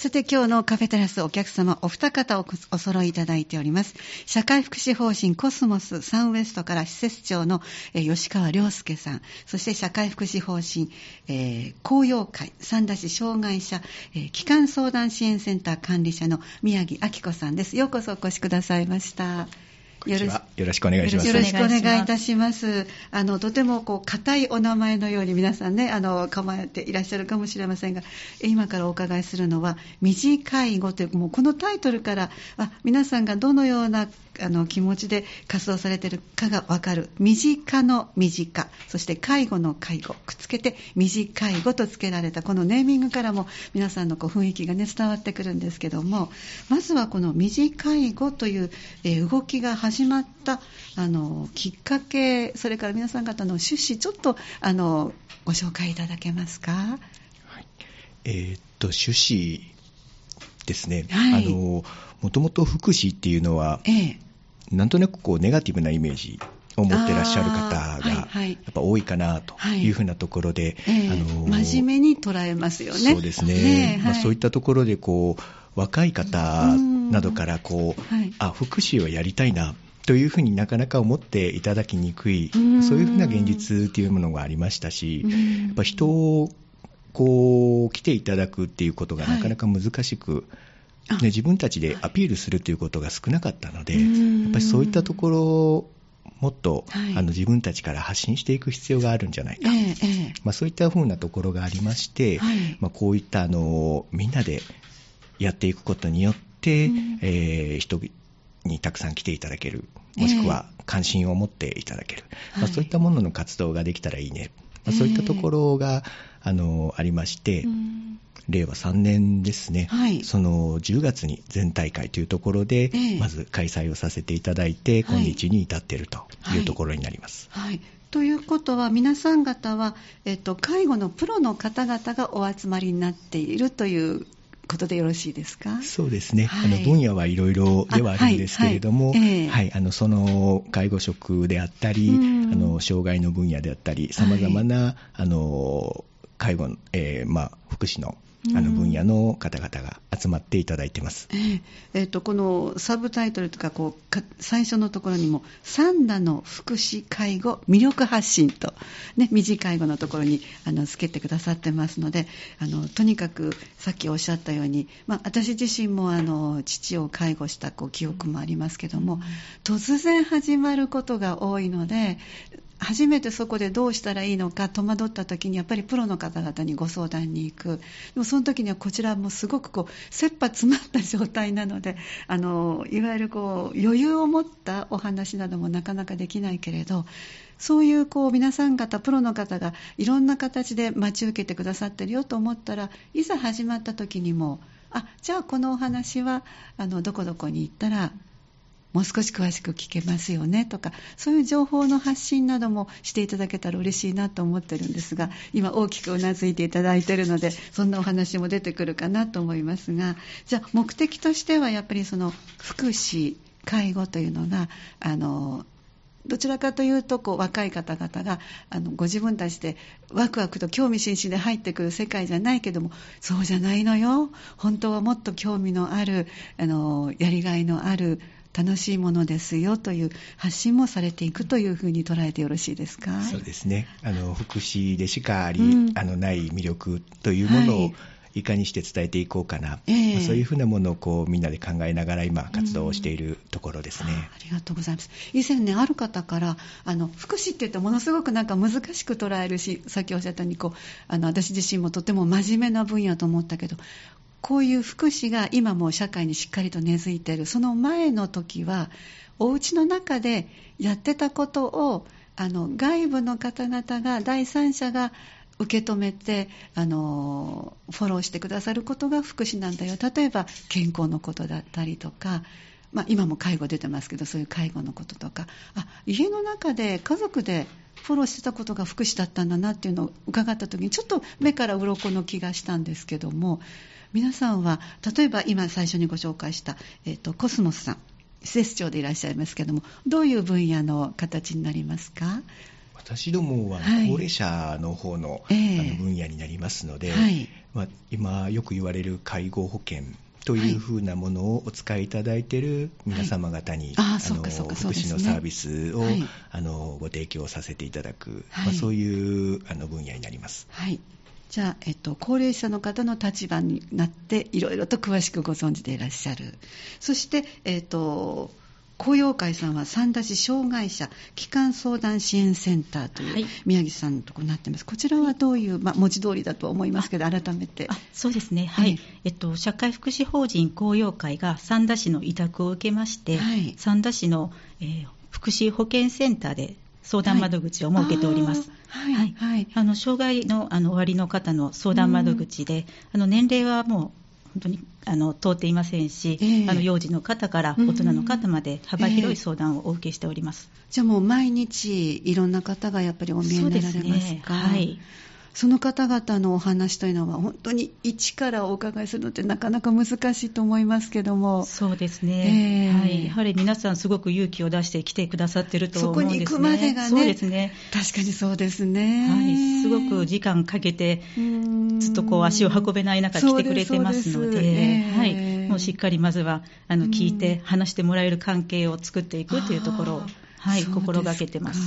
さて今日のカフェテラスお客様お二方をお揃いいただいております。社会福祉法人コスモスサンウエストから施設長の、吉川良介さん、そして社会福祉法人、えー、紅葉会三田市障害者、えー、機関相談支援センター管理者の宮城明子さんです。ようこそお越しくださいました。よろしくお願いします。よろしくお願いいたします。あの、とてもこう、硬いお名前のように皆さんね、あの、構えていらっしゃるかもしれませんが、今からお伺いするのは、短い語という、もうこのタイトルから、あ皆さんがどのようなあの気持ちで活動されているかが分かる。身近の身近。そして介護の介護。くっつけて短い語と付けられたこのネーミングからも皆さんのこう雰囲気が、ね、伝わってくるんですけどもまずはこの短い語という、えー、動きが始まったあのきっかけそれから皆さん方の趣旨ちょっとあのご紹介いただけますか？はい。えー、っと趣旨ですね、はい、あのもともと福祉っていうのは、ええ、なんとなくこうネガティブなイメージを持ってらっしゃる方がやっぱ多いかなというふうなところで、はいはい、あの真面目に捉えますよね。そうですね。ねまあ、そういったところでこう若い方などからこう、あ福祉をやりたいな。というふうになかなか思っていただきにくい、そういうふうな現実というものがありましたし、やっぱ人をこう来ていただくっていうことがなかなか難しく、はい、自分たちでアピールするということが少なかったので、やっぱりそういったところもっと、はい、あの自分たちから発信していく必要があるんじゃないか、えー、まあ、そういったふうなところがありまして、はい、まあ、こういったあのみんなでやっていくことによって、うん、えー、人にたくさん来ていただける、もしくは関心を持っていただける、えー、まあ、そういったものの活動ができたらいいね、まあ、そういったところが、あのありまして、うん令和3年ですね、はい、その10月に全大会というところで、えー、まず開催をさせていただいて、今日に至っているとい。うところになります。はい、はいということは、皆さん方は、えっと、介護のプロの方々がお集まりになっているということでよろしいですか？そうですね、はい、あの分野はいろいろではあるんですけれども、その介護職であったり、あの障害の分野であったり、さまざまな、あの介護、えーまあ、福祉のあの分野の方々が集まっていただいてます、えーえー、とこのサブタイトルとかこうか最初のところにも「三田の福祉介護魅力発信と」ね、短い語のところにあのつけてくださってますのであのとにかくさっきおっしゃったように、まあ、私自身もあの父を介護したこう記憶もありますけども、突然始まることが多いので初めてそこでどうしたらいいのか戸惑った時にやっぱりプロの方々にご相談に行く。でもその時にはこちらもすごくこう切羽詰まった状態なのであのいわゆるこう余裕を持ったお話などもなかなかできないけれどそういうこう皆さん方プロの方がいろんな形で待ち受けてくださってるよと思ったらいざ始まった時にもあじゃあこのお話はあのどこどこに行ったらもう少し詳しく聞けますよねとかそういう情報の発信などもしていただけたら嬉しいなと思ってるんですが今大きくうなずいていただいているのでそんなお話も出てくるかなと思いますが。じゃあ目的としてはやっぱりその福祉介護というのがあのどちらかというとこう若い方々があのご自分たちでワクワクと興味津々で入ってくる世界じゃないけどもそうじゃないのよ。本当はもっと興味のあるあのやりがいのある楽しいものですよという発信もされていくというふうに捉えてよろしいですか？そうですね。あの福祉でしかあり、うん、あのない魅力というものを、はいいかにして伝えていこうかな、えー、まあ、そういうふうなものをこうみんなで考えながら今、活動をしているところですね、うん、ありがとうございます。以前ね、ある方からあの福祉って言うとものすごくなんか難しく捉えるし、さっきおっしゃったようにこうあの私自身もとても真面目な分野と思ったけど、こういう福祉が今も社会にしっかりと根付いている。その前の時はお家の中でやってたことをあの外部の方々が第三者が受け止めてあのフォローしてくださることが福祉なんだよ。例えば健康のことだったりとか、まあ、今も介護出てますけどそういう介護のこととか。あ家の中で家族でフォローしてたことが福祉だったんだなっていうのを伺った時にちょっと目から鱗の気がしたんですけども皆さんは例えば今最初にご紹介した、えーと、コスモスさん施設長でいらっしゃいますけどもどういう分野の形になりますか？私どもは高齢者の方の,、あの分野になりますので、はい。まあ、今よく言われる介護保険というふうなものをお使いいただいている皆様方に、はい、あの福祉のサービスを、はい、あのご提供させていただく、はい、まあ、そういうあの分野になります。はいじゃあ、えっと、高齢者の方の立場になっていろいろと詳しくご存知でいらっしゃる。そして、えっと、紅葉会さんは三田市障害者機関相談支援センターという宮城さんのところになってます、こちらはどういう、まあ、文字通りだと思いますけど、改めて。そうですね、はい、えっと、社会福祉法人紅葉会が三田市の委託を受けまして、はい、三田市の、えー、福祉保健センターで相談窓口を設けております。はい、はい、あの障害のあのおありの方の相談窓口で、あの年齢はもう本当にあの通っていませんし、えー、あの幼児の方から大人の方まで幅広い相談をお受けしております、えー、じゃあもう毎日いろんな方がやっぱりお見えになられますか、ね、はいその方々のお話というのは本当に一からお伺いするのってなかなか難しいと思いますけども。そうですね、えー、はい、やはり皆さんすごく勇気を出して来てくださってると思うんですね。そこに行くまでがねそうですね。確かにそうですね、はい、すごく時間かけてずっとこう足を運べない中来てくれてますので、えー、はい、もうしっかりまずはあの聞いて話してもらえる関係を作っていくというところをはい、心がけてます。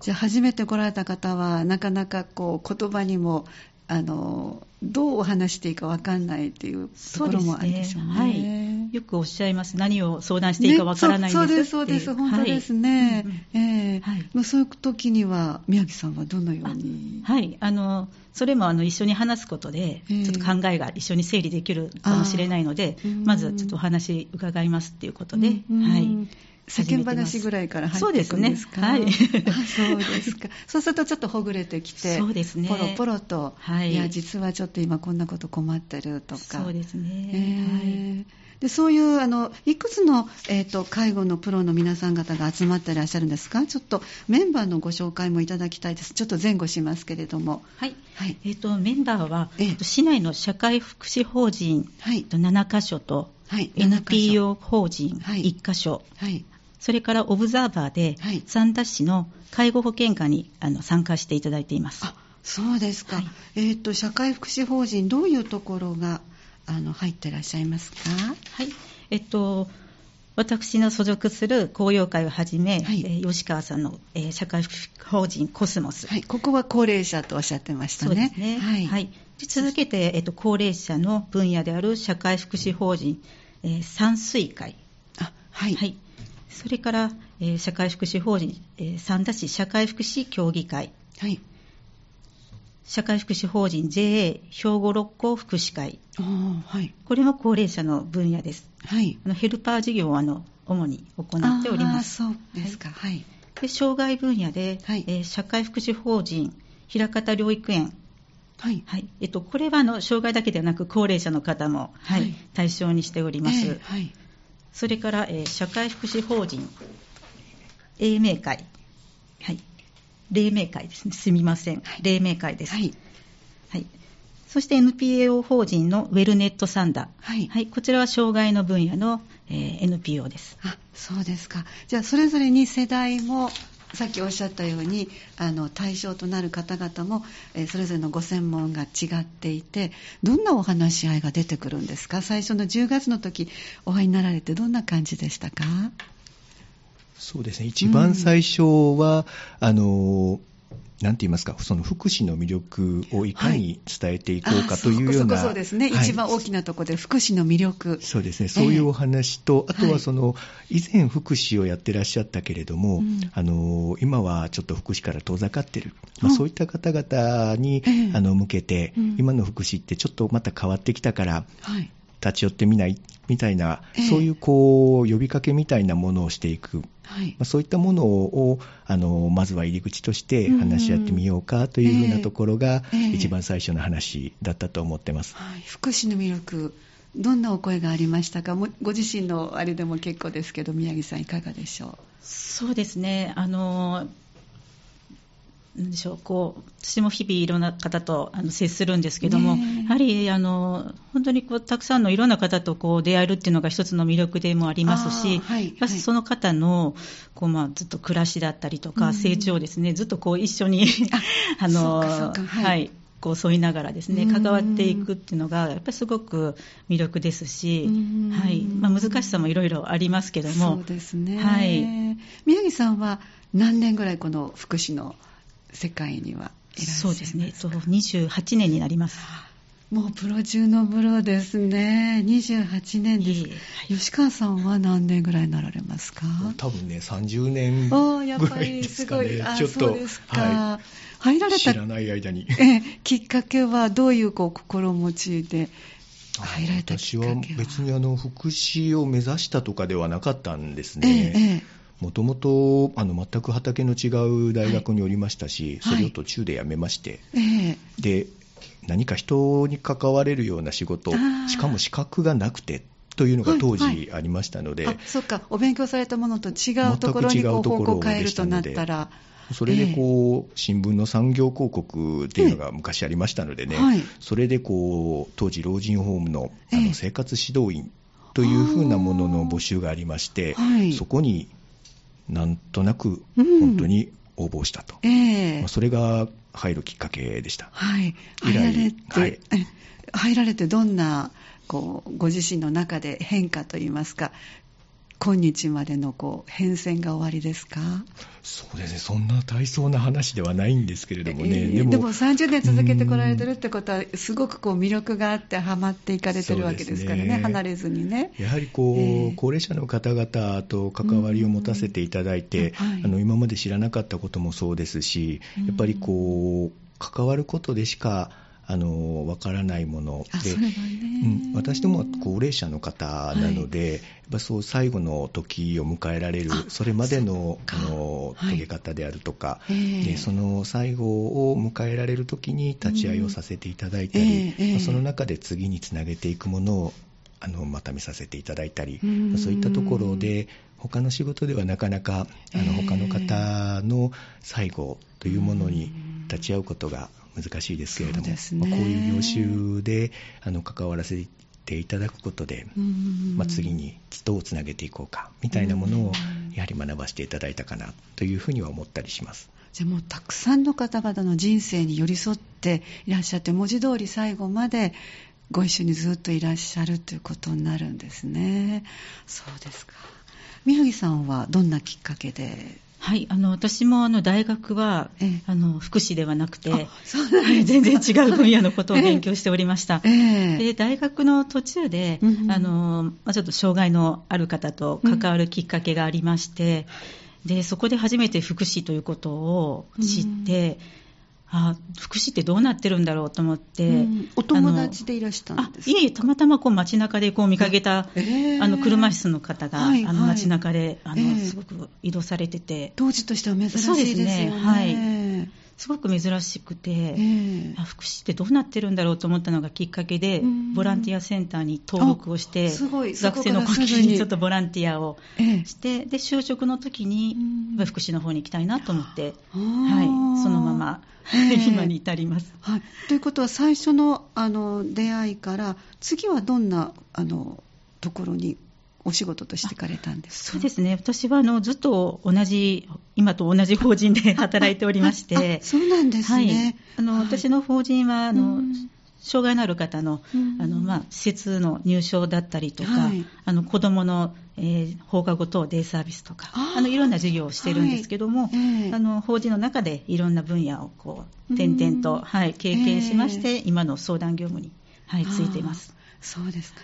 じゃあ初めて来られた方はなかなかこう言葉にもあのどうお話していいか分かんないっていうところもあるでしょうね。うね。はい、よくおっしゃいます。何を相談していいか分からないんです、ね、そうです、そうです、本当ですね。はいえーはい、そういう時には宮城さんはどのように？はい、あのそれもあの一緒に話すことで、ちょっと考えが一緒に整理できるかもしれないので、まずちょっとお話伺いますっていうことで、はい。世間話ぐらいから入っていくんですか？そうですね。はい。そうですか。そうするとちょっとほぐれてきて、そうですね。ポロポロと、はい。いや、実はちょっと今こんなこと困ってるとか。そうですね。えー、はい。でそういうあのいくつの、えーと、介護のプロの皆さん方が集まっていらっしゃるんですか、ちょっとメンバーのご紹介もいただきたいです、ちょっと前後しますけれども。はい、はいえーと、メンバーは、えー、市内の社会福祉法人、はい、7カ所と、はい、NPO 法人1カ所、はい、それからオブザーバーで、はい、三田市の介護保険課にあの参加していただいています。あそうですか、はい、えーと、社会福祉法人、どういうところがあの入ってらっしゃいますか？はい、えっと私の所属する公用会をはじめ、はい、えー、吉川さんの、えー、社会福祉法人コスモス、はい、ここは高齢者とおっしゃってましたね。そうですね。はい。はい、続けて、えっと、高齢者の分野である社会福祉法人、えー、山水会。あ、はい。はい。それから、えー、社会福祉法人、えー、三田市社会福祉協議会、はい、社会福祉法人 JA 兵庫六甲福祉会、はい、これも高齢者の分野です。はい、あのヘルパー事業をあの主に行っております。そうですか。はい。で障害分野で、はい。えー、社会福祉法人平方療育園。はい。はい。えっと、これはあの障害だけではなく高齢者の方も、はい、はい、対象にしております。えー、はいそれから、えー、社会福祉法人、英明会、はい、黎明会ですね、すみません、黎明会です。はい、はい、そして NPO 法人のウェルネットサンダー、はい、はい、こちらは障害の分野の、えー、NPO です。あそうですか。じゃあ、それぞれに世代もさっきおっしゃったようにあの対象となる方々も、えー、それぞれのご専門が違っていてどんなお話し合いが出てくるんですか？最初の10月の時お会いになられてどんな感じでしたか？そうですね。一番最初は、うん、あのなんて言いますか、その福祉の魅力をいかに伝えていこうかというような、はい、そうですね、はい、一番大きなところで福祉の魅力。そうですね、そういうお話と、えー、あとはその、はい、以前福祉をやってらっしゃったけれども、うん、あの今はちょっと福祉から遠ざかってる、まあ、そういった方々に、えー、あの向けて、うん、今の福祉ってちょっとまた変わってきたから、はい立ち寄ってみないみたいな、えー、そういうこう呼びかけみたいなものをしていく、はい、まあ、そういったものをあのまずは入り口として話し合ってみようかというふうなところが、一番最初の話だったと思ってます、はい、福祉の魅力どんなお声がありましたか？ご自身のあれでも結構ですけど宮城さんいかがでしょう？そうですね。あのなんでしょうこう私も日々いろんな方とあの接するんですけども、ね、やはりあの本当にこうたくさんのいろんな方とこう出会えるっていうのが一つの魅力でもありますし、はいはい、その方のこう、まあ、ずっと暮らしだったりとか、成長ですねずっとこう一緒に あのはい、はいこう添いながらですね関わっていくっていうのがやっぱりすごく魅力ですし、はいまあ、難しさもいろいろありますけどもそうですね、はい、宮城さんは何年ぐらいこの福祉の世界にはいらっしゃいますそうですね。28年になります。もうプロ中のプロですね。28年です。吉川さんは何年ぐらいになられますか？多分ね、30年ぐらいですかね。ちょっと、はい、入られた知らない間に。えきっかけはどういうこう心持ちで入られたきっかけは？私は別にあの福祉を目指したとかではなかったんですね。もともと全く畑の違う大学におりましたし、はい、それを途中で辞めまして、はい、で何か人に関われるような仕事、しかも資格がなくてというのが当時ありましたので、はいはい、そっか、お勉強されたものと違うところにこう方向を変えるとなったら。それでこう、新聞の産業広告っていうのが昔ありましたのでね、はい、それでこう当時、老人ホームのあの生活指導員というふうなものの募集がありまして、そこになんとなく本当に応募したと、うんえー、それが入るきっかけでした。はい、入られて、はい、入られてどんなこうご自身の中で変化といいますか今日までのこう変遷が終わりですか？そうですね、そんな大層な話ではないんですけれどもね、えー、でもでも30年続けてこられてるってことは、すごくこう魅力があって、はまっていかれてるわけですからね、ね。離れずにね。やはりこう、えー、高齢者の方々と関わりを持たせていただいて、はい、あの今まで知らなかったこともそうですし、やっぱりこう、関わることでしか、あのわからないもの。で、ね。うん、私どもは高齢者の方なので、はい、やっぱそう最後の時を迎えられるそれまでのあの遂げ方であるとか、はい、でその最後を迎えられる時に立ち会いをさせていただいたり、うんえー、その中で次につなげていくものをあのまた見させていただいたり、そういったところで他の仕事ではなかなかあの他の方の最後というものに立ち会うことが難しいですけれども、ね、まあ、こういう業種であの関わらせていただくことで、まあ、次にどうつなげていこうかみたいなものをやはり学ばせていただいたかなというふうには思ったりします。じゃあもうたくさんの方々の人生に寄り添っていらっしゃって文字通り最後までご一緒にずっといらっしゃるということになるんですね。そうですか。宮城さんはどんなきっかけではい、あの私もあの大学は、ええ、あの福祉ではなくて、はい、全然違う分野のことを勉強しておりました。え、で大学の途中で、うん、あのまあ、ちょっと障害のある方と関わるきっかけがありまして、うん、でそこで初めて福祉ということを知って、うんあ福祉ってどうなってるんだろうと思って、うん、お友達でいらしたんですか？いえたまたまこう街中でこう見かけた、えー、あの車椅子の方が、はいはい、あの街中であの、えー、すごく移動されてて。当時としては珍しいですよね。そうですねはいすごく珍しくて、えー、福祉ってどうなってるんだろうと思ったのがきっかけで、ボランティアセンターに登録をして、学生の時にちょっとボランティアをして、で就職の時に福祉の方に行きたいなと思って、はい、そのまま、今に至ります。はい、ということは最初のあの出会いから次はどんなあのところにお仕事として行かれたんですそうですね、私はあのずっと同じ、今と同じ法人で 働いておりまして、そうなんですね、はい、あの、はい、私の法人はあの、障害のある方のあの、まあ、施設の入所だったりとか、はい、あの子どもの、えー、放課後等デイサービスとかあのいろんな事業をしてるんですけども、はい。えー、あの法人の中でいろんな分野をこう点々と、はい、経験しまして、えー、今の相談業務に、はい、ついています。そうですか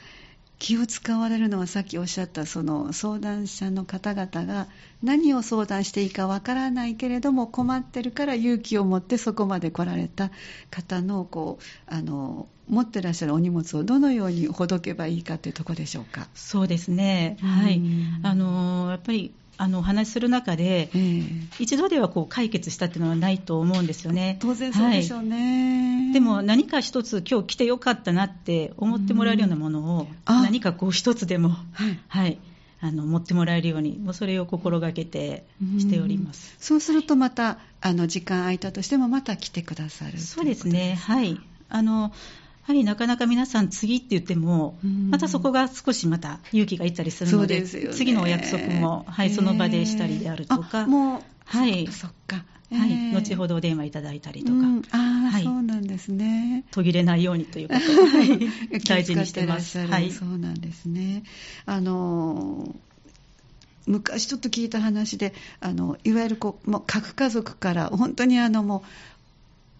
気を使われるのはさっきおっしゃったその相談者の方々が何を相談していいかわからないけれども困ってるから勇気を持ってそこまで来られた方のこうあの持ってらっしゃるお荷物をどのようにほどけばいいかというところでしょうか。そうですね。はい。あのやっぱりあのお話しする中で、えー、一度ではこう解決したっていうのはないと思うんですよね。当然そうでしょうね。はい、でも何か一つ今日来てよかったなって思ってもらえるようなものを、何かこう一つでも、はい、はい、あの持ってもらえるようにもうそれを心がけてしております、そうするとまたあの時間空いたとしてもまた来てくださるそうですね。はい。あのやはりなかなか皆さん次って言っても、またそこが少しまた勇気がいったりするので、でね、次のお約束も、はい、その場でしたりであるとか、もう、はい、そっか、はい、後ほどお電話いただいたりとか、あはい、そうなんですね。途切れないようにということを、はい、大事にしてます。はい、そうなんですね。あの昔ちょっと聞いた話で、あのいわゆるこうもう核家族から本当にあのもう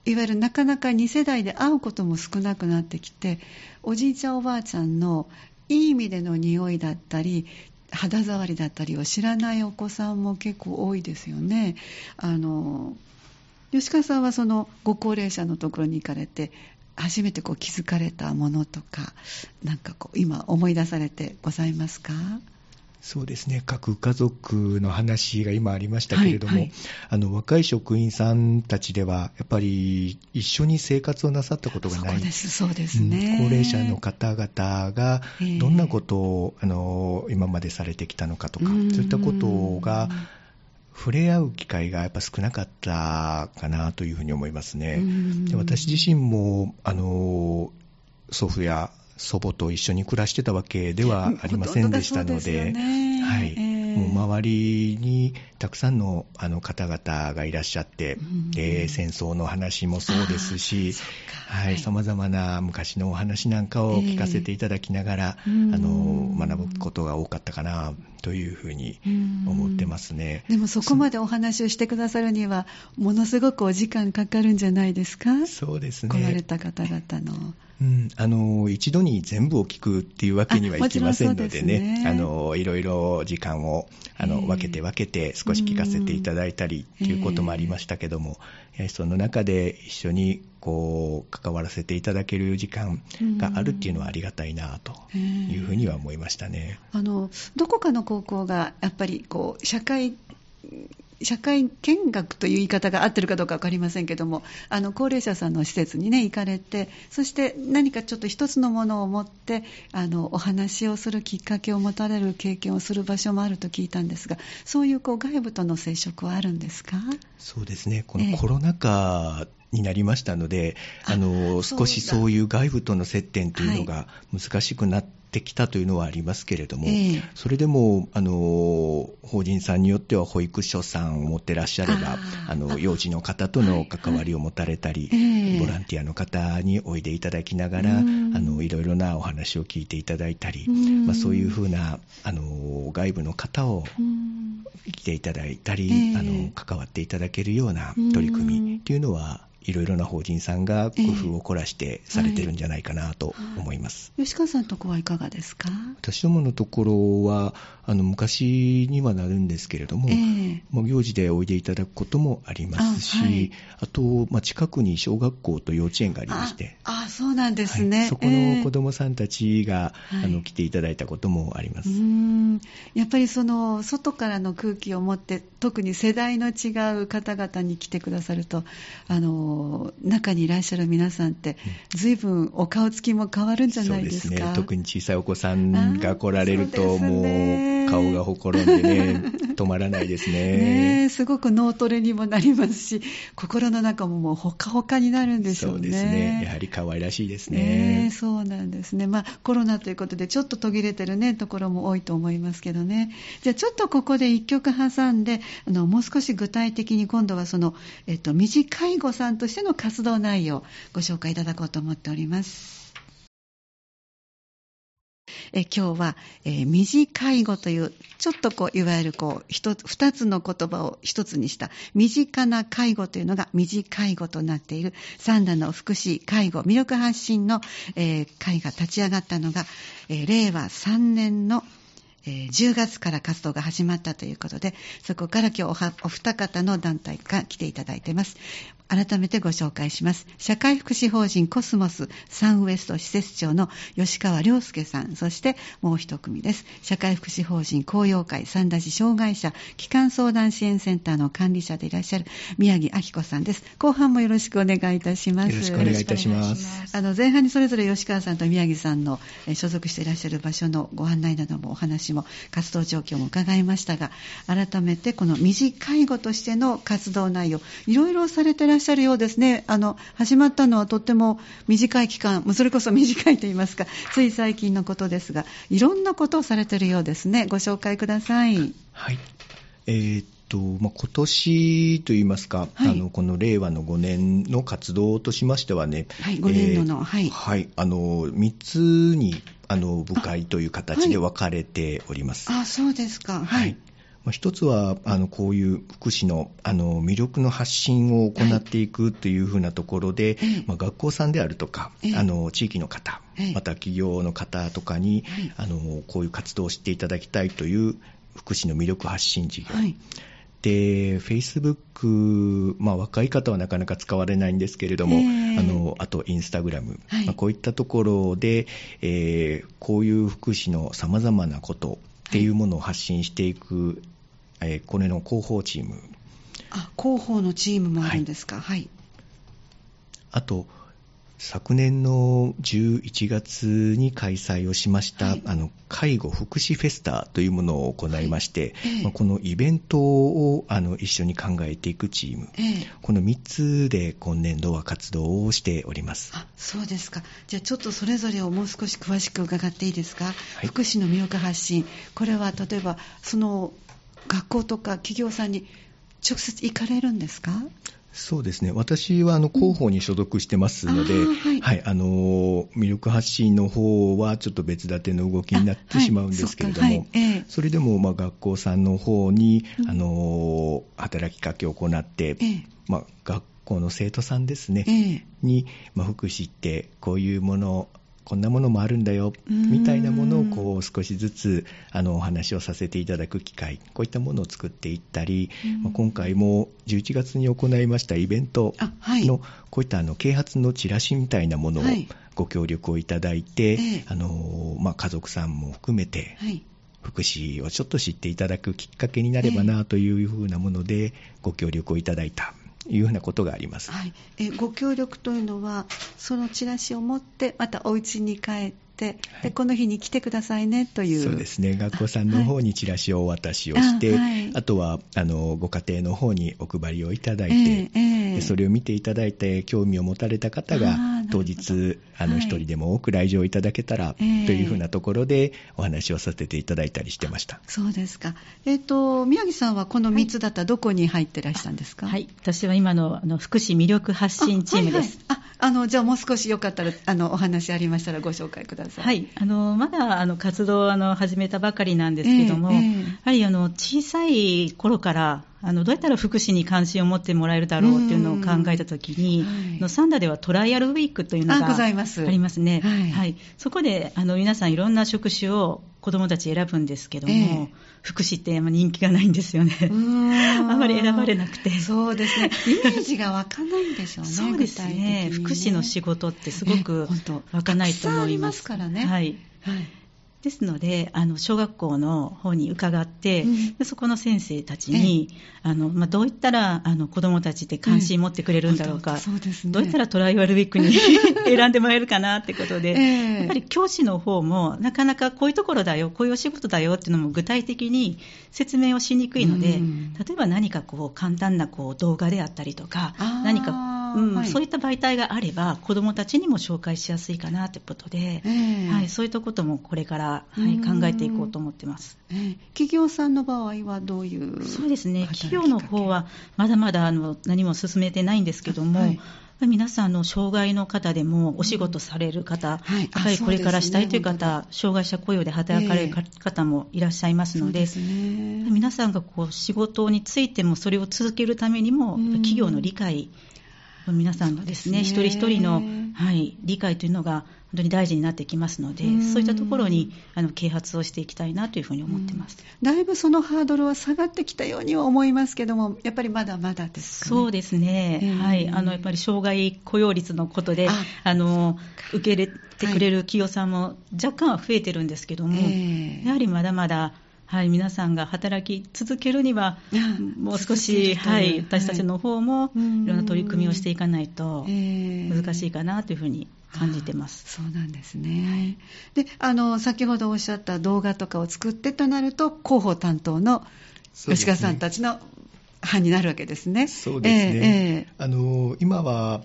いわゆるなかなか2世代で会うことも少なくなってきて、おじいちゃんおばあちゃんのいい意味での匂いだったり、肌触りだったりを知らないお子さんも結構多いですよね。あの吉川さんはそのご高齢者のところに行かれて初めてこう気づかれたものとかなんかこう今思い出されてございますか？そうですね。各家族の話が今ありましたけれども、はいはい、あの若い職員さんたちではやっぱり一緒に生活をなさったことがないそうですね、うん、高齢者の方々がどんなことを、あの今までされてきたのかとかそういったことが触れ合う機会がやっぱ少なかったかなというふうに思いますね。で私自身もあの祖父や祖母と一緒に暮らしてたわけではありませんでしたので、はい、もう周りにたくさんのあの方々がいらっしゃって、で戦争の話もそうですし、さまざまな昔のお話なんかを聞かせていただきながら、あの学ぶことが多かったかなというふうに思ってますね。でもそこまでお話をしてくださるには、ものすごくお時間かかるんじゃないですか？そうですね。来られた方々の。うん、あの一度に全部を聞くっていうわけにはいきませんのでね、ね。あのいろいろ時間をあの分けて分けて少し聞かせていただいたりということもありましたけども、えー、その中で一緒にこう関わらせていただける時間があるっていうのはありがたいなというふうには思いましたね。あのどこかの高校がやっぱりこう社会社会見学という言い方が合ってるかどうか分かりませんけども、あの高齢者さんの施設に、ね、行かれて、そして何かちょっと一つのものを持って、あのお話をするきっかけを持たれる経験をする場所もあると聞いたんですが、そういうこう外部との接触はあるんですか？そうですね、このコロナ禍、になりましたので、あの少しそういう外部との接点というのが難しくなってってきたというのはありますけれども、えー、それでもあの法人さんによっては保育所さんを持ってらっしゃればあの幼児の方との関わりを持たれたり、はいはい、ボランティアの方においでいただきながら、あのいろいろなお話を聞いていただいたり、まあ、そういうふうなあの外部の方を来ていただいたり、えー、あの関わっていただけるような取り組みというのはいろいろな法人さんが工夫を凝らしてされてるんじゃないかなと思います。えーはい、吉川さんのところはいかがですか？私どものところは、あの昔にはなるんですけれども、えー、まあ、行事でおいでいただくこともありますし、あはい、あと、まあ、近くに小学校と幼稚園がありまして、あそうなんですね、はい、そこの子どもさんたちが、えー、あの来ていただいたこともあります、うん。やっぱりその外からの空気を持って、特に世代の違う方々に来てくださると、あの中にいらっしゃる皆さんって、ずいぶんお顔つきも変わるんじゃないですか。そうですね特に小さいお子さんが来られると、もう顔がほころんでね、止まらないですね。ねすごく脳トレにもなりますし、心の中ももうほかほかになるんでしょうね。そうですね。やはり可愛らしいですね。ねそうなんですね。まあコロナということでちょっと途切れてるね、ところも多いと思いますけどね。じゃあちょっとここで一曲挟んで、あの、もう少し具体的に今度はその、えっと、短い子さんととしての活動内容、ご紹介いただこうと思っております。え今日は、えー、短い語という、ちょっとこう、いわゆるこう、一つ、二つの言葉を一つにした、身近な介護というのが短い語となっている、三田の福祉、介護、魅力発信の、えー、会が立ち上がったのが、えー、令和3年のえ、10月から活動が始まったということで、そこから今日おお二方の団体が来ていただいています。改めてご紹介します。社会福祉法人コスモスサンウエスト施設長の吉川良介さん、そしてもう一組です。社会福祉法人公用会三田市障害者機関相談支援センターの管理者でいらっしゃる宮城明子さんです。後半もよろしくお願いいたします。よろしくお願いいたします。あの前半にそれぞれ吉川さんと宮城さんの所属していらっしゃる場所のご案内などもお話も活動状況も伺いましたが、改めてこの短い語としての活動内容、いろいろされてらっしゃるようですね。あの始まったのはとっても短い期間、それこそ短いと言いますか、つい最近のことですが、いろんなことをされているようですね。ご紹介ください。はい。えーとまあ、今年といいますか、はい、あのこの令和の5年の活動としましてはね、はい、5年度の、えー、はい、はい、あの3つにあの部会という形で分かれております。あ、はい、そうですか。はい。まあ、一つはあのこういう福祉のあの魅力の発信を行っていくというふうなところで、はい、まあ、学校さんであるとか、あの地域の方、また企業の方とかに、あのこういう活動を知っていただきたいという福祉の魅力発信事業。で、Facebook、まあ、若い方はなかなか使われないんですけれども、あのあとインスタグラム、はい、まあ、こういったところで、えー、こういう福祉のさまざまなことっていうものを発信していく、はい、えー、これの広報チーム。あ広報のチームもあるんですか？はい、あと昨年の11月に開催をしました、はい、あの介護福祉フェスタというものを行いまして、はい。まあ、このイベントをあの一緒に考えていくチーム、えこの3つで今年度は活動をしております。あそうですか、じゃあちょっとそれぞれをもう少し詳しく伺っていいですか、はい、福祉の魅力発信、これは例えばその学校とか企業さんに直接行かれるんですか？そうですね。私はあの広報に所属してますので、うんはい、はい、あの魅力発信の方はちょっと別立ての動きになってしまうんですけれども、はいはいえー、それでもまあ学校さんの方に、うん、あの働きかけを行って、えー、まあ、学校の生徒さんですね、えー、に、まあ、福祉ってこういうものこんなものもあるんだよみたいなものをこう少しずつあのお話をさせていただく機会こういったものを作っていったり、まあ、今回も11月に行いましたイベントの、はい、こういったあの啓発のチラシみたいなものをご協力をいただいて、はい、あのまあ、家族さんも含めて、はい。福祉をちょっと知っていただくきっかけになればなというふうなものでご協力をいただいたいうふうなことがあります、はい、えご協力というのはそのチラシを持ってまたお家に帰って、でこの日に来てくださいねという。そうですね。学校さんの方にチラシをお渡しをして、あはい、あとはあのご家庭の方にお配りをいただいて、えーえー、それを見ていただいて興味を持たれた方が当日あの一人でも多く来場いただけたら、というふうなところでお話をさせていただいたりしてました、そうですか、えーと、宮城さんはこの3つだったらどこに入ってらしたんですか、はい、私は今のあの福祉魅力発信チームです。あ、はいはい、あのじゃあもう少しよかったらあのお話ありましたらご紹介ください。はい、あのまだあの活動をあの始めたばかりなんですけども、えーえー、やはりあの小さい頃からあのどうやったら福祉に関心を持ってもらえるだろうっていうのを考えたときに、はい、サンダではトライアルウィークというのがありますね。はい、はい、そこであの皆さんいろんな職種を子どもたち選ぶんですけども、えー、福祉って人気がないんですよね。あまり選ばれなくて。そうですね。イメージが湧かないんでしょうね。そうですね。ね福祉の仕事ってすごく湧かないと思います。ますからね。はい。はいですので、あの小学校の方に伺って、うん、そこの先生たちに、あのまあ、どういったらあの子どもたちって関心持ってくれるんだろうか、うんうね、どういったらトライアルウィークに 選んでもらえるかなってことで、えー、やっぱり教師の方も、なかなかこういうところだよ、こういうお仕事だよっていうのも具体的に説明をしにくいので、うん、例えば何かこう簡単なこう動画であったりとか、何かうん。はい、そういった媒体があれば子どもたちにも紹介しやすいかなということで、えー、はい、そういったこともこれから、はい、考えていこうと思ってます、えー、企業さんの場合はどういうそうですね。企業の方はまだまだあの何も進めてないんですけども、はい。皆さんの障害の方でもお仕事される方、はい、やはりこれからしたいという方、ね、障害者雇用で働かれる方もいらっしゃいますので、えー、皆さんがこう仕事についてもそれを続けるためにも、企業の理解皆さんのですね、一人一人のはい、理解というのが本当に大事になってきますので、そういったところにあの啓発をしていきたいなというふうに思ってます、だいぶそのハードルは下がってきたようには思いますけども、やっぱりまだまだですか、ね、そうですね、はい、あのやっぱり障害雇用率のことで、あの受け入れてくれる企業さんも若干は増えてるんですけども、やはりまだまだはい、皆さんが働き続けるには、もう少し、はい、私たちの方もいろんな取り組みをしていかないと難しいかなというふうに感じてます。そうなんですね。で、あの先ほどおっしゃった動画とかを作ってとなると広報担当の吉川さんたちの班になるわけですね。そうですね。えー、あの今は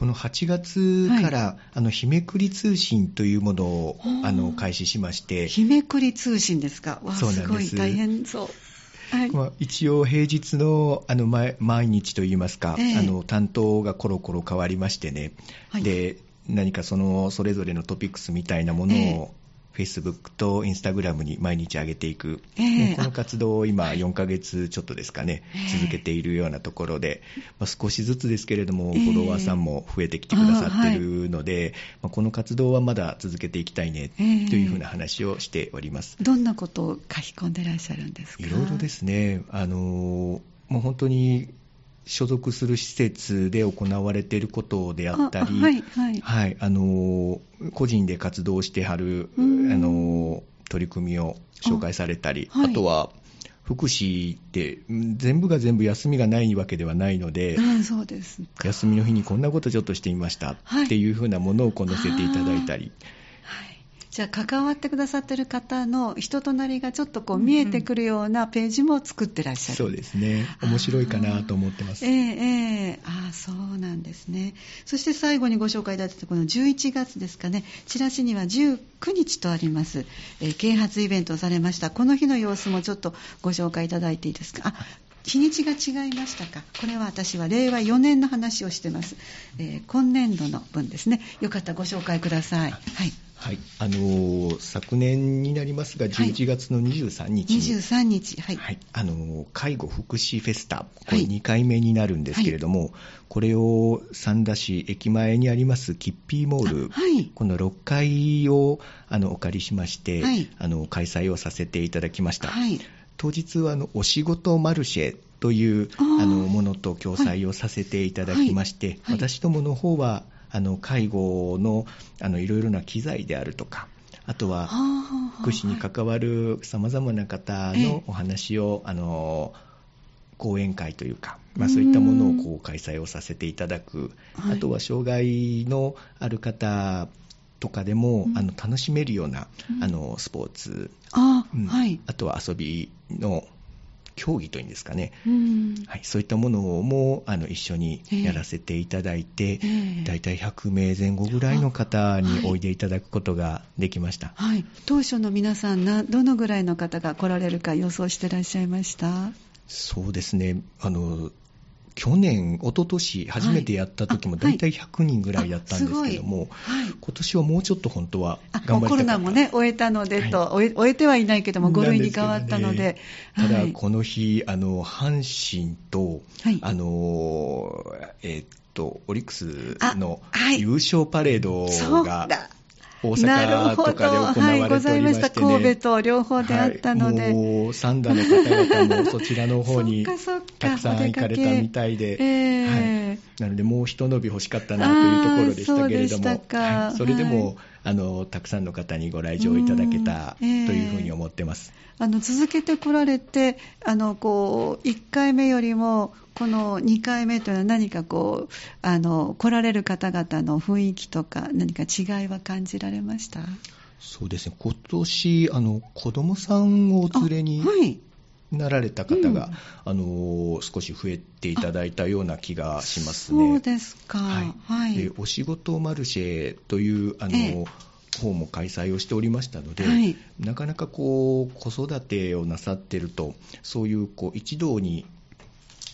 この8月から、はい、あの日めくり通信というものをあの開始しまして。日めくり通信ですか？そうなんです。大変そう。はい、まあ、一応、平日のあの毎日といいますか、えー、あの担当がコロコロ変わりましてね、はい、で何かそのそれぞれのトピックスみたいなものを Facebook と Instagram に毎日上げていく、えー、この活動を今、4ヶ月ちょっとですかね、続けているようなところで、まあ、少しずつですけれども、フォロワーさんも増えてきてくださっているので、まあ、この活動はまだ続けていきたいねというふうな話をしております。どんなことを書き込んでらっしゃるんですか？いろいろですね。あのもう本当に所属する施設で行われていることであったり、はいはい。はい、あの個人で活動してはるあの取り組みを紹介されたり、あ,、とは福祉って全部が全部休みがないわけではないので、そうです休みの日にこんなことちょっとしてみましたっていうふうなものをこう載せていただいたり。じゃあ関わってくださってる方の人となりがちょっとこう見えてくるようなページも作ってらっしゃる、そうですね。面白いかなと思ってます。ええええああそうなんですね。そして最後にご紹介いただいたこの11月ですかね。チラシには19日とあります、えー、啓発イベントをされました。この日の様子もちょっとご紹介いただいていいですか？あ日にちが違いましたか。これは私は令和4年の話をしてます、えー、今年度の分ですね。よかったらご紹介ください。はいはい、あのー、昨年になりますが、11月の23日。に、はい、23日、はい、はい、あのー、介護福祉フェスタ、これ2回目になるんですけれども、はい、これを三田市駅前にありますキッピーモール、はい、この6階をあのお借りしまして、あの開催をさせていただきました。当日はあのお仕事マルシェというあのものと共催をさせていただきまして、私どもの方はあの介護のあのいろいろな機材であるとか、あとは福祉に関わるさまざまな方のお話を、あの講演会というか、まあ、そういったものをこう開催をさせていただく、あとは障害のある方とかでも、あの楽しめるような、あのスポーツ。あ,、はい、あとは遊びの競技というんですかね、はい、そういったものもあの一緒にやらせていただいて、えー、大体100名前後ぐらいの方においでいただくことができました、はい、当初の皆さんな、どのぐらいの方が来られるか予想してらっしゃいました？そうですね。あの去年、一昨年初めてやった時も大体100人ぐらいだったんですけども、はい。はい、今年はもうちょっと本当は頑張りたかコロナもね、終えたのでと、はい、終えてはいないけども、5類に変わったので。でね、ただ、この日、あの阪神と、あのえー、っとオリックスの優勝パレードが。大阪とかで行われておりまして、ね、はい、ございました。神戸と両方であったので。はい、もう、三田の方々もそちらの方に たくさん行かれたみたいで、えー、はい、なので、もう一伸び欲しかったなというところでしたけれども、はい、それでも、あの、たくさんの方にご来場いただけたというふうに思ってます。あの続けてこられて、あのこう1回目よりもこの2回目というのは何かこうあの来られる方々の雰囲気とか何か違いは感じられました？そうですね。今年あの子供さんをお連れに、なられた方が、うん、あの少し増えていただいたような気がしますね。そうですか。はい。はい、でお仕事マルシェというあの、え方も開催をしておりましたので、はい、なかなかこう子育てをなさっているとそういうこう一堂に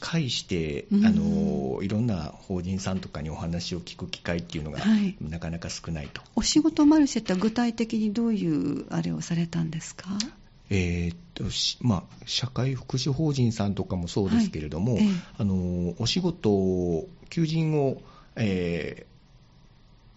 介して、あのいろんな法人さんとかにお話を聞く機会っていうのが、はい、なかなか少ないと。お仕事マルシェって具体的にどういうあれをされたんですか？えー、っとまあ、社会福祉法人さんとかもそうですけれども、はいえあのお仕事、求人を、えー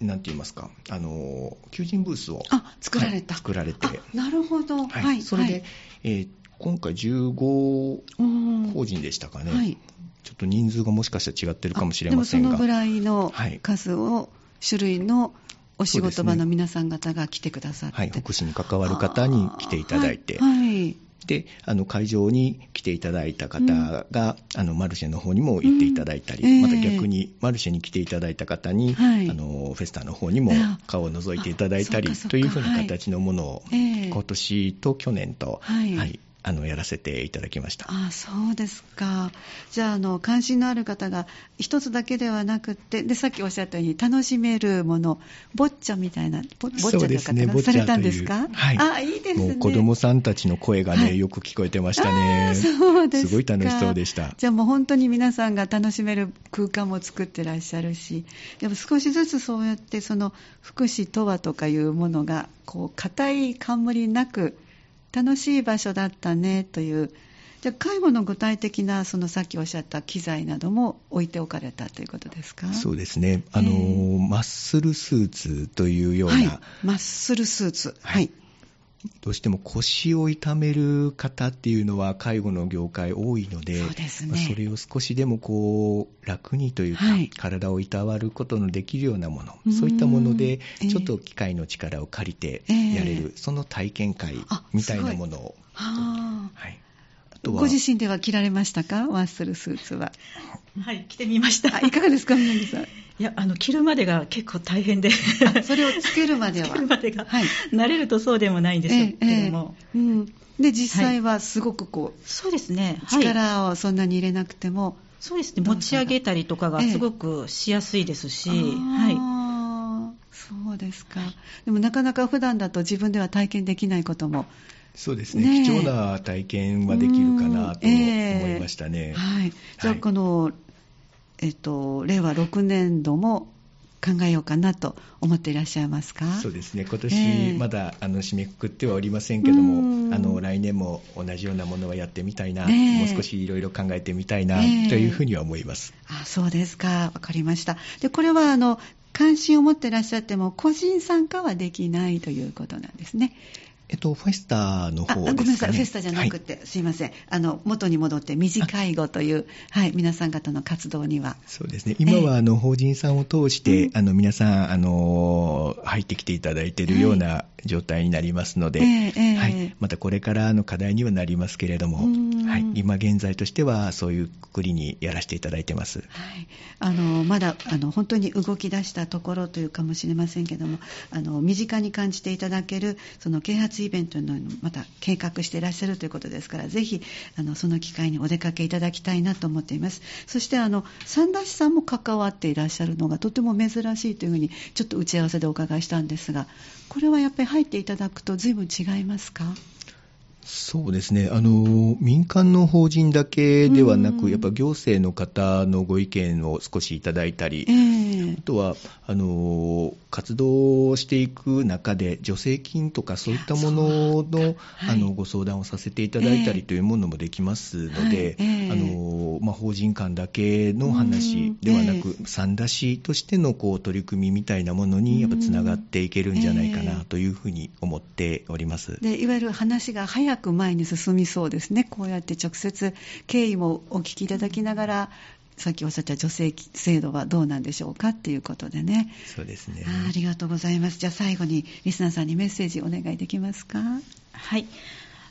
なんて言いますか、あの求人ブースをあ作られた、はい、作られて、なるほど、はい、それで、えー、今回15法人でしたかね、はい、ちょっと人数がもしかしたら違ってるかもしれませんが、でもそのぐらいの数を、種類のお仕事場の皆さん方が来てくださって、はい、福祉に関わる方に来ていただいて、はい。であの会場に来ていただいた方が、うん、あのマルシェの方にも行っていただいたり、うん。えー、また逆にマルシェに来ていただいた方に、はい、あのフェスタの方にも顔を覗いていただいたりというふうな形のものを、はい、今年と去年と、はい、はい、あのやらせていただきました。あそうですか、じゃああの、関心のある方が一つだけではなくてで、さっきおっしゃったように、楽しめるもの、ボッチャみたいな、ボッチャというか、ね、されたんですか、はい、あいいですね、子供さんたちの声がね、はい、よく聞こえてましたね、そうですすごい楽しそうでした。じゃあもう本当に皆さんが楽しめる空間も作ってらっしゃるし、でも少しずつそうやって、その福祉とはとかいうものが、こう硬い冠なく、楽しい場所だったねという、じゃ介護の具体的な、そのさっきおっしゃった機材なども置いておかれたということですか？そうですね、あの、えー、マッスルスーツというような、はい、マッスルスーツ、はい、どうしても腰を痛める方っていうのは介護の業界多いので、そうですね、まあ、それを少しでもこう楽にというか、はい、体をいたわることのできるようなもの、そういったもので、ちょっと機械の力を借りてやれる、えー、その体験会みたいなものを。はい。ご自身では着られましたか、ワッスルスーツは。はい、着てみました。いかがですか、宮城さん。いや、あの、着るまでが結構大変で。それをつけるまでは。つけるまでが。はい。慣れるとそうでもないんですけども。えーえー、うん。で、実際はすごくこう、そうですね。力をそんなに入れなくても。そうですね。持ち上げたりとかがすごくしやすいですし、はい。そうですか。でもなかなか普段だと自分では体験できないことも。そうですね、ね、貴重な体験はできるかなと思いましたね。えー、はい、じゃあ、この、えっと、令和6年度も考えようかなと思っていらっしゃいますか？そうですね、今年、まだ、あの締めくくってはおりませんけども、あの来年も同じようなものはやってみたいな、もう少しいろいろ考えてみたいな、というふうには思います。あそうですか、わかりました。でこれはあの関心を持っていらっしゃっても、個人参加はできないということなんですね。えっと、フェスタの方ですか、ね、ごめんなさい、フェスタじゃなくて、はい、すいません。あの、元に戻って、短い語という、はい、皆さん方の活動には。そうですね。今は、あの、法人さんを通して、あの、皆さん、あの、入ってきていただいているような状態になりますので、えー、はい。またこれからの課題にはなりますけれども、はい。今現在としては、そういうくくりにやらせていただいてます。はい。あの、まだ、あの、本当に動き出したところというかもしれませんけども、あの、身近に感じていただける、その啓発イベントのまた計画していらっしゃるということですから、ぜひあのその機会にお出かけいただきたいなと思っています。そしてあの三田市さんも関わっていらっしゃるのがとても珍しいというふうにちょっと打ち合わせでお伺いしたんですが、これはやっぱり入っていただくと随分違いますか？そうですね。あの、民間の法人だけではなく、やっぱ行政の方のご意見を少しいただいたり、えー、あとはあの活動していく中で、助成金とかそういったものの,、あのご相談をさせていただいたりというものもできますので、あのまあ、法人間だけの話ではなく、三田市としてのこう取り組みみたいなものにやっぱつながっていけるんじゃないかなというふうに思っております。でいわゆる話が早く前に進みそうですね、こうやって直接経緯もお聞きいただきながら、さっきおっしゃった助成制度はどうなんでしょうかっていうことでね。そうですね。ありがとうございます。じゃあ最後にリスナーさんにメッセージお願いできますか？はい。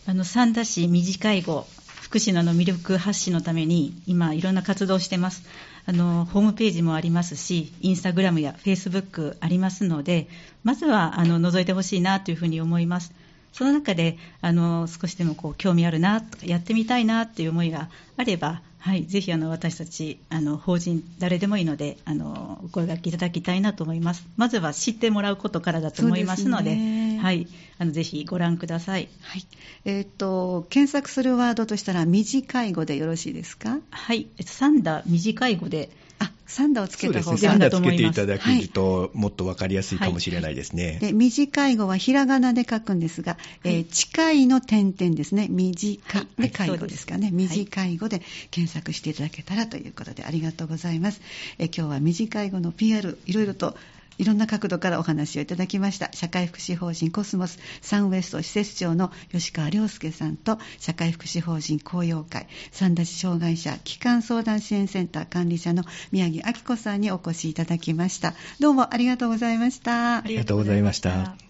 あの三田市短い語福祉のの魅力発信のために今いろんな活動をしてます。あのホームページもありますし、インスタグラムやフェイスブックありますので、まずはあの覗いてほしいなというふうに思います。その中であの少しでもこう興味あるなとかやってみたいなっていう思いがあれば、はい、ぜひあの私たちあの法人誰でもいいのであのお声がけいただきたいなと思います。まずは知ってもらうことからだと思いますので、ね、はい、あのぜひご覧ください、はい。えーと、検索するワードとしたら短い語でよろしいですか？はい、三打短い語であ、サンダをつけた方がサンダつけていただけると、もっとわかりやすいかもしれないですね。はい、で短い語はひらがなで書くんですが、はい、えー、近いの点々ですね。短い介護ですかね。短い語で検索していただけたらということで、ありがとうございます。えー、今日は短い語の PR、いろいろといろんな角度からお話をいただきました。社会福祉法人コスモスサンウエスト施設長の吉川亮介さんと社会福祉法人公用会三田市障害者基幹相談支援センター管理者の宮城明子さんにお越しいただきました。どうもありがとうございました。ありがとうございました。